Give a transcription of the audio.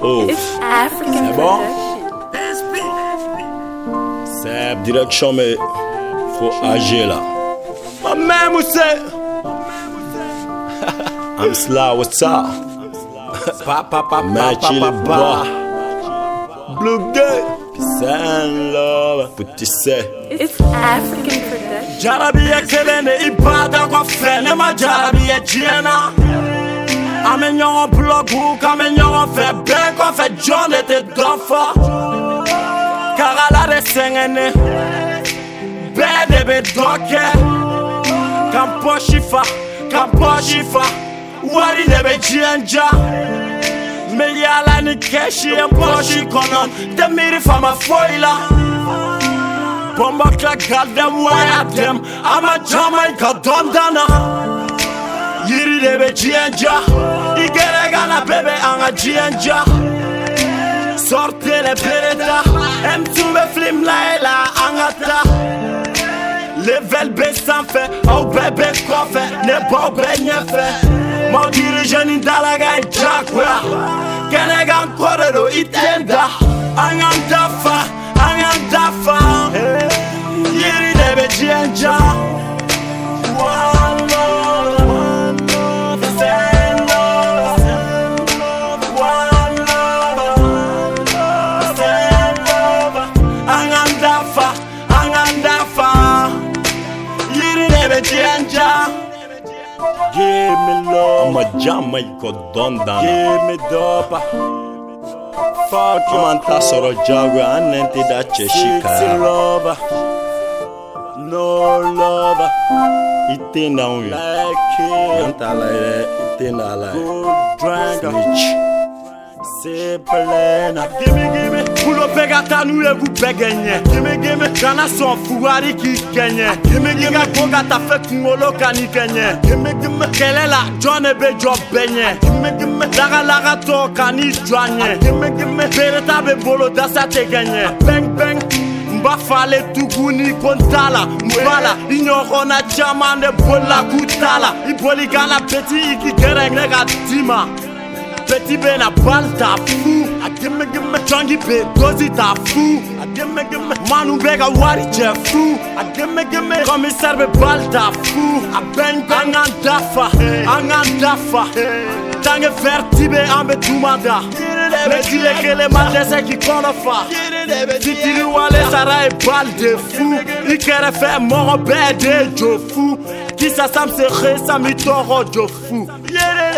Oh, It's African C'est bon? c'est direction, mais faut agir là. Ma mère, Mousse. I'm Sla, what's up? Pa, pa, pa, Man, pa, chill pa, it, Blue Gay. Peace and love. Put this. It's African production. jarabiya kelen de i bada kɔfɛ ne ma jarabiya diɲɛ na an bɛ ɲɔgɔn bulɔgu k'an bɛ ɲɔgɔn fɛ bɛɛ kɔfɛ jɔn de tɛ dɔ fɔ kagala de sɛgɛn ne bɛɛ de bɛ dɔ kɛ kan pɔsi fa kan pɔsi fa wari de bɛ diɲɛ ja n bɛ yaala ni kɛsi ye pɔsi kɔnɔ n tɛ miiri fama foyi la. Bomba ka goddamn wire them I'm a Jamaica dondana Yiri de be jienja Igere gana bebe anga jienja Sortez les beretta M2 me flim laila angata Level be sanfɛ aw oh, bɛɛ bɛ kɔfɛ ne baw bɛ ɲɛfɛ Maaw dirige ni dalaga ye jagoya Kɛnɛ kan kɔ de don i An dafa Energy Give me love. I'm a Jamaica Dondana. Give me dope. Fuck you. I'm ta sọ̀rọ̀ jawe anẹ́ntì dá cheshika. Sixty love. No love. Ite na unyo. Like it. Yantala ite na ala. Good drink. Snitch. Simple Gimme gimme. Pulo bɛɛ ka n'u ye k'u bɛɛ gɛɲɛ. Gimme gimme. Kana sɔn fugari k'i kɛɲɛ. Gimme gimme. Ka ko ka taa fɛ kunkolo ka n'i kɛɲɛ. Gimme gimme. Kɛlɛ la jɔn de bɛ jɔ bɛɛ ɲɛ. Gimme gimme. Lagalagatɔ ka n'i jɔ a ɲɛ. Gimme gimme. Bereta bɛ bolo dasa tɛ kɛɲɛ. Bɛng bɛng. n b'a fale tuguni ko n t'a la n ba la i ɲɔgɔnna caman de bolila k'u t'a la i boli kana beti i k'i gɛrɛ ne ka d'i Petit Ben à balle, t'as fou. A gimme gimme changi be, gozi t'as fou. A gimme gimme Manu Bega wari t'es fou. A gimme gimme commissaire be balle, t'as fou. A ben angan dafa, angan dafa. Tange fer tibe ambe dumada. Metile kele matese ki kono fa. Titiri wale sara e balle de fou. Ikere fe moro be de jo fou. Kisa sam se re sa toro fou.